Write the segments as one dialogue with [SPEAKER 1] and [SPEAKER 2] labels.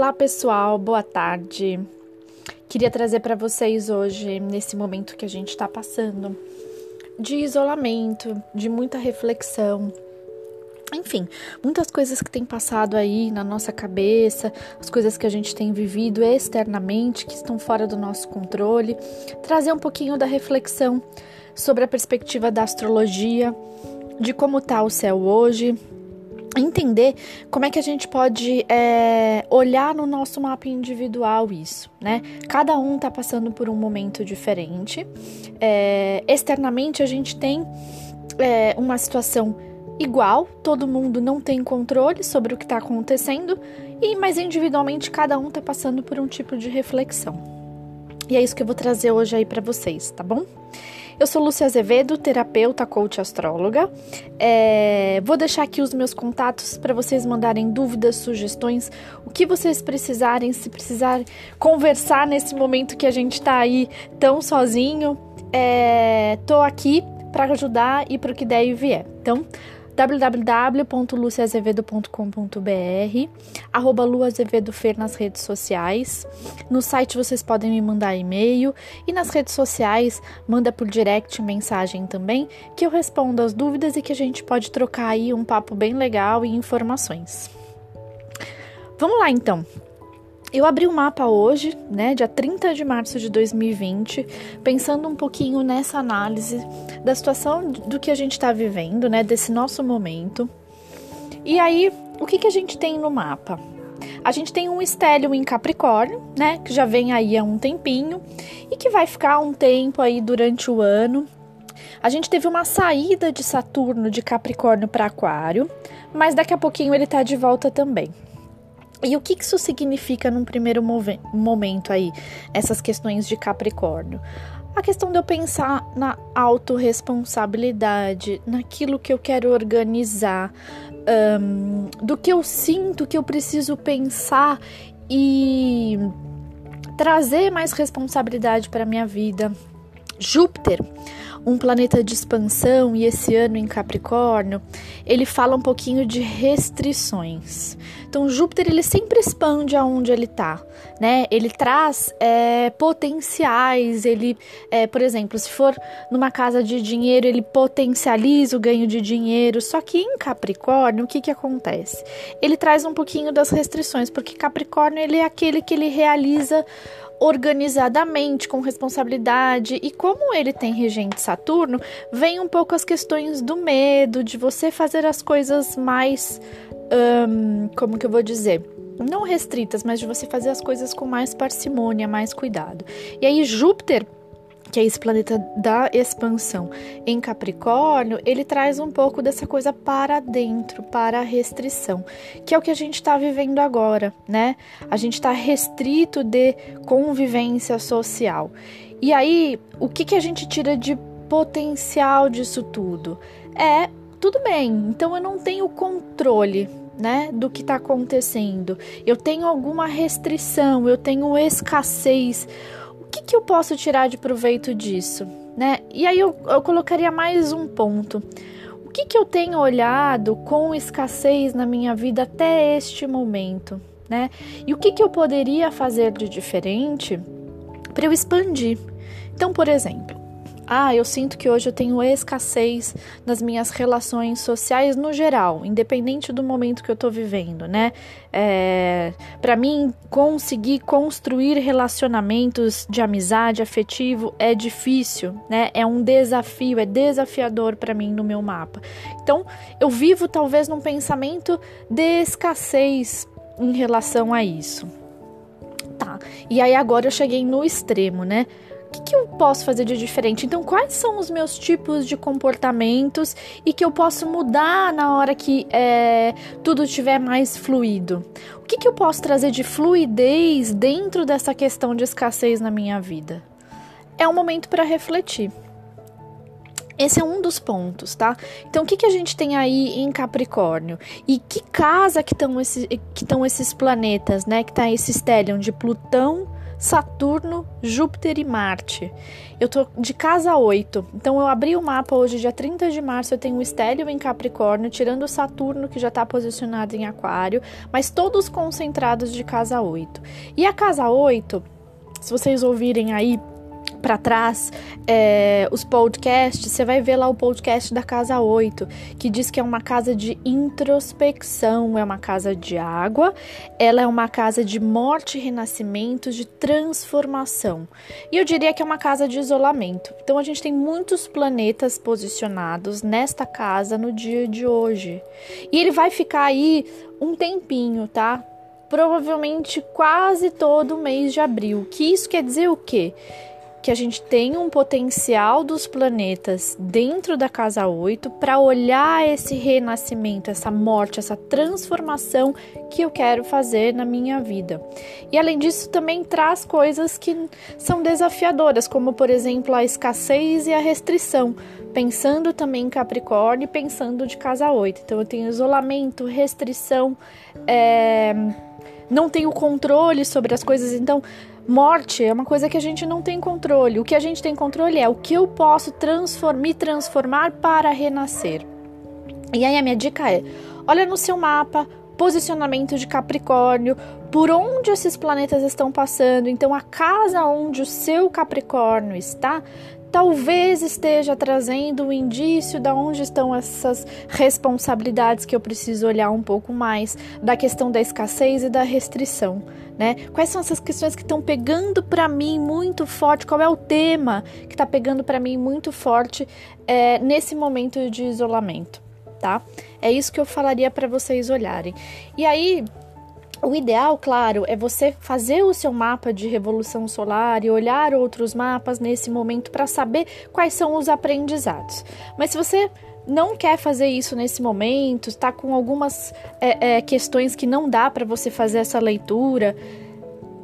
[SPEAKER 1] Olá pessoal, boa tarde. Queria trazer para vocês hoje, nesse momento que a gente está passando, de isolamento, de muita reflexão, enfim, muitas coisas que têm passado aí na nossa cabeça, as coisas que a gente tem vivido externamente, que estão fora do nosso controle, trazer um pouquinho da reflexão sobre a perspectiva da astrologia, de como está o céu hoje, entender como é que a gente pode é, olhar no nosso mapa individual isso, né? Cada um tá passando por um momento diferente. É, externamente a gente tem é, uma situação igual, todo mundo não tem controle sobre o que está acontecendo, e mas individualmente cada um tá passando por um tipo de reflexão. E é isso que eu vou trazer hoje aí para vocês, tá bom? Eu sou Lúcia Azevedo, terapeuta, coach astróloga. É, vou deixar aqui os meus contatos para vocês mandarem dúvidas, sugestões, o que vocês precisarem, se precisar conversar nesse momento que a gente está aí tão sozinho. É, tô aqui para ajudar e para o que der e vier. Então, www.luciazevedo.com.br, arroba luazevedofer nas redes sociais. No site vocês podem me mandar e-mail e nas redes sociais manda por direct mensagem também, que eu respondo as dúvidas e que a gente pode trocar aí um papo bem legal e informações. Vamos lá então. Eu abri o mapa hoje, né, dia 30 de março de 2020, pensando um pouquinho nessa análise da situação do que a gente está vivendo, né, desse nosso momento. E aí, o que, que a gente tem no mapa? A gente tem um estélio em Capricórnio, né, que já vem aí há um tempinho e que vai ficar um tempo aí durante o ano. A gente teve uma saída de Saturno de Capricórnio para Aquário, mas daqui a pouquinho ele está de volta também. E o que isso significa num primeiro momento aí, essas questões de Capricórnio? A questão de eu pensar na autorresponsabilidade, naquilo que eu quero organizar, um, do que eu sinto que eu preciso pensar e trazer mais responsabilidade para minha vida. Júpiter um planeta de expansão e esse ano em Capricórnio, ele fala um pouquinho de restrições. Então, Júpiter ele sempre expande aonde ele está, né? Ele traz é, potenciais. Ele, é, por exemplo, se for numa casa de dinheiro, ele potencializa o ganho de dinheiro. Só que em Capricórnio, o que que acontece? Ele traz um pouquinho das restrições, porque Capricórnio ele é aquele que ele realiza organizadamente, com responsabilidade. E como ele tem regente Saturno, vem um pouco as questões do medo, de você fazer as coisas mais. Um, como que eu vou dizer? Não restritas, mas de você fazer as coisas com mais parcimônia, mais cuidado. E aí, Júpiter que é esse planeta da expansão em Capricórnio, ele traz um pouco dessa coisa para dentro, para a restrição, que é o que a gente está vivendo agora, né? A gente está restrito de convivência social. E aí, o que, que a gente tira de potencial disso tudo? É tudo bem, então eu não tenho controle né, do que está acontecendo. Eu tenho alguma restrição, eu tenho escassez que, que eu posso tirar de proveito disso? Né? E aí eu, eu colocaria mais um ponto. O que, que eu tenho olhado com escassez na minha vida até este momento? Né? E o que, que eu poderia fazer de diferente para eu expandir? Então, por exemplo, ah, eu sinto que hoje eu tenho escassez nas minhas relações sociais no geral, independente do momento que eu tô vivendo, né? É, para mim, conseguir construir relacionamentos de amizade, afetivo, é difícil, né? É um desafio, é desafiador para mim no meu mapa. Então, eu vivo talvez num pensamento de escassez em relação a isso. Tá. E aí agora eu cheguei no extremo, né? O que, que, eu posso fazer de diferente? Então, quais são os meus tipos de comportamentos e que eu posso mudar na hora que é, tudo estiver mais fluido? O que, que eu posso trazer de fluidez dentro dessa questão de escassez na minha vida? É um momento para refletir. Esse é um dos pontos, tá? Então, o que, que a gente tem aí em Capricórnio? E que casa que estão esse, que esses planetas, né? Que tá esse stellium de Plutão, Saturno, Júpiter e Marte. Eu tô de casa 8. Então eu abri o mapa hoje, dia 30 de março, eu tenho o Estélio em Capricórnio, tirando o Saturno, que já está posicionado em Aquário, mas todos concentrados de casa 8. E a casa 8, se vocês ouvirem aí para trás é, os podcasts, você vai ver lá o podcast da Casa 8, que diz que é uma casa de introspecção, é uma casa de água, ela é uma casa de morte e renascimento, de transformação. E eu diria que é uma casa de isolamento. Então a gente tem muitos planetas posicionados nesta casa no dia de hoje. E ele vai ficar aí um tempinho, tá? Provavelmente quase todo mês de abril. Que isso quer dizer o quê? Que a gente tem um potencial dos planetas dentro da casa 8 para olhar esse renascimento, essa morte, essa transformação que eu quero fazer na minha vida. E além disso, também traz coisas que são desafiadoras, como por exemplo a escassez e a restrição, pensando também em Capricórnio e pensando de casa 8. Então eu tenho isolamento, restrição, é... não tenho controle sobre as coisas, então Morte é uma coisa que a gente não tem controle. O que a gente tem controle é o que eu posso transform me transformar para renascer. E aí a minha dica é: olha no seu mapa, posicionamento de Capricórnio, por onde esses planetas estão passando. Então, a casa onde o seu Capricórnio está talvez esteja trazendo um indício de onde estão essas responsabilidades que eu preciso olhar um pouco mais, da questão da escassez e da restrição né? Quais são essas questões que estão pegando para mim muito forte? Qual é o tema que está pegando para mim muito forte é, nesse momento de isolamento, tá? É isso que eu falaria para vocês olharem. E aí, o ideal, claro, é você fazer o seu mapa de revolução solar e olhar outros mapas nesse momento para saber quais são os aprendizados. Mas se você não quer fazer isso nesse momento, está com algumas é, é, questões que não dá para você fazer essa leitura,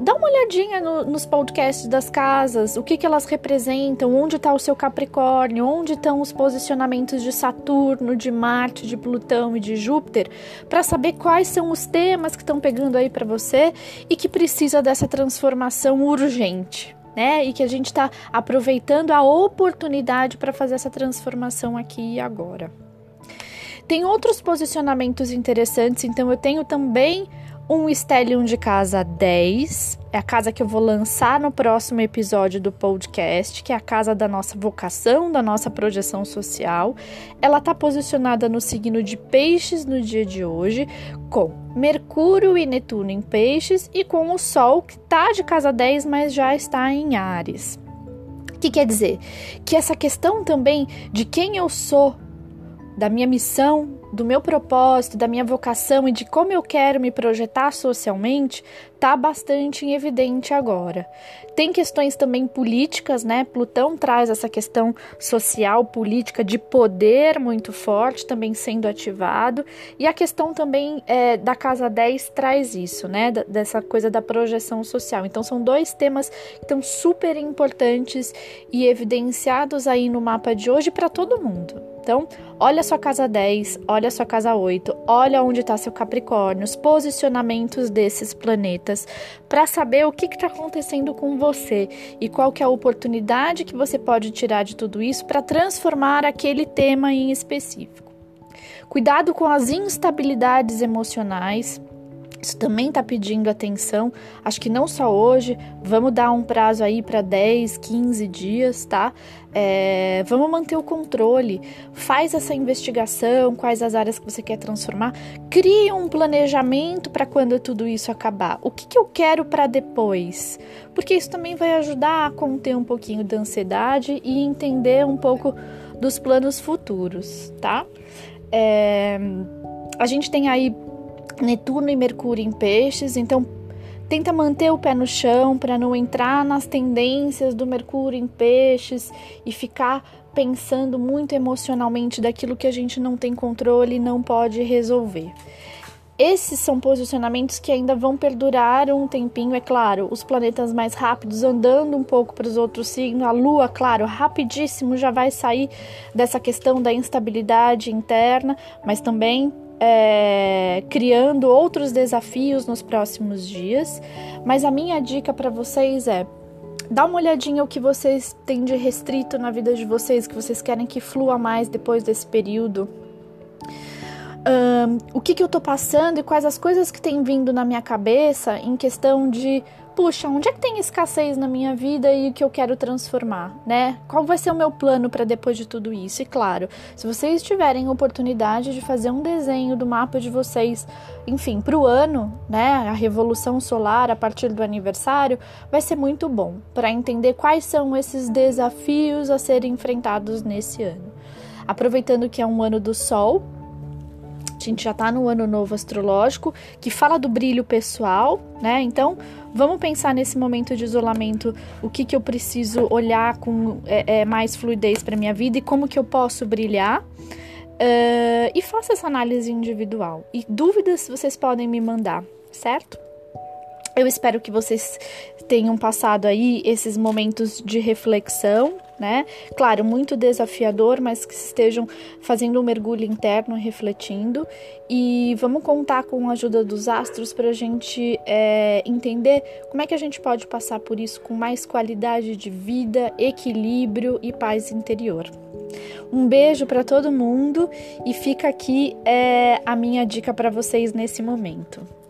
[SPEAKER 1] dá uma olhadinha no, nos podcasts das casas, o que, que elas representam, onde está o seu Capricórnio, onde estão os posicionamentos de Saturno, de Marte, de Plutão e de Júpiter, para saber quais são os temas que estão pegando aí para você e que precisa dessa transformação urgente né? E que a gente está aproveitando a oportunidade para fazer essa transformação aqui e agora. Tem outros posicionamentos interessantes, então eu tenho também um Stellium de casa 10, é a casa que eu vou lançar no próximo episódio do podcast, que é a casa da nossa vocação, da nossa projeção social. Ela está posicionada no signo de Peixes no dia de hoje, com Mercúrio e Netuno em Peixes e com o Sol, que está de casa 10, mas já está em Ares. O que quer dizer? Que essa questão também de quem eu sou da minha missão, do meu propósito, da minha vocação e de como eu quero me projetar socialmente, está bastante evidente agora. Tem questões também políticas, né? Plutão traz essa questão social, política, de poder muito forte também sendo ativado, e a questão também é, da Casa 10 traz isso, né? dessa coisa da projeção social. Então, são dois temas que estão super importantes e evidenciados aí no mapa de hoje para todo mundo. Então, olha sua casa 10, olha sua casa 8, olha onde está seu Capricórnio, os posicionamentos desses planetas, para saber o que está acontecendo com você e qual que é a oportunidade que você pode tirar de tudo isso para transformar aquele tema em específico. Cuidado com as instabilidades emocionais isso também está pedindo atenção. Acho que não só hoje, vamos dar um prazo aí para 10, 15 dias, tá? É, vamos manter o controle. Faz essa investigação, quais as áreas que você quer transformar. Crie um planejamento para quando tudo isso acabar. O que, que eu quero para depois? Porque isso também vai ajudar a conter um pouquinho da ansiedade e entender um pouco dos planos futuros, tá? É, a gente tem aí Netuno e Mercúrio em peixes, então tenta manter o pé no chão para não entrar nas tendências do Mercúrio em peixes e ficar pensando muito emocionalmente daquilo que a gente não tem controle e não pode resolver. Esses são posicionamentos que ainda vão perdurar um tempinho, é claro. Os planetas mais rápidos andando um pouco para os outros signos, a Lua, claro, rapidíssimo já vai sair dessa questão da instabilidade interna, mas também é, criando outros desafios nos próximos dias, mas a minha dica para vocês é dá uma olhadinha o que vocês têm de restrito na vida de vocês, que vocês querem que flua mais depois desse período. Um, o que, que eu tô passando e quais as coisas que têm vindo na minha cabeça em questão de puxa, onde é que tem escassez na minha vida e que eu quero transformar, né? Qual vai ser o meu plano para depois de tudo isso? E claro, se vocês tiverem oportunidade de fazer um desenho do mapa de vocês, enfim, para o ano, né, a revolução solar a partir do aniversário, vai ser muito bom para entender quais são esses desafios a serem enfrentados nesse ano. Aproveitando que é um ano do Sol, gente já está no ano novo astrológico, que fala do brilho pessoal, né? Então, vamos pensar nesse momento de isolamento, o que, que eu preciso olhar com é, é, mais fluidez para minha vida e como que eu posso brilhar. Uh, e faça essa análise individual. E dúvidas vocês podem me mandar, certo? Eu espero que vocês tenham passado aí esses momentos de reflexão, né? Claro, muito desafiador, mas que estejam fazendo um mergulho interno, refletindo. E vamos contar com a ajuda dos astros para a gente é, entender como é que a gente pode passar por isso com mais qualidade de vida, equilíbrio e paz interior. Um beijo para todo mundo e fica aqui é, a minha dica para vocês nesse momento.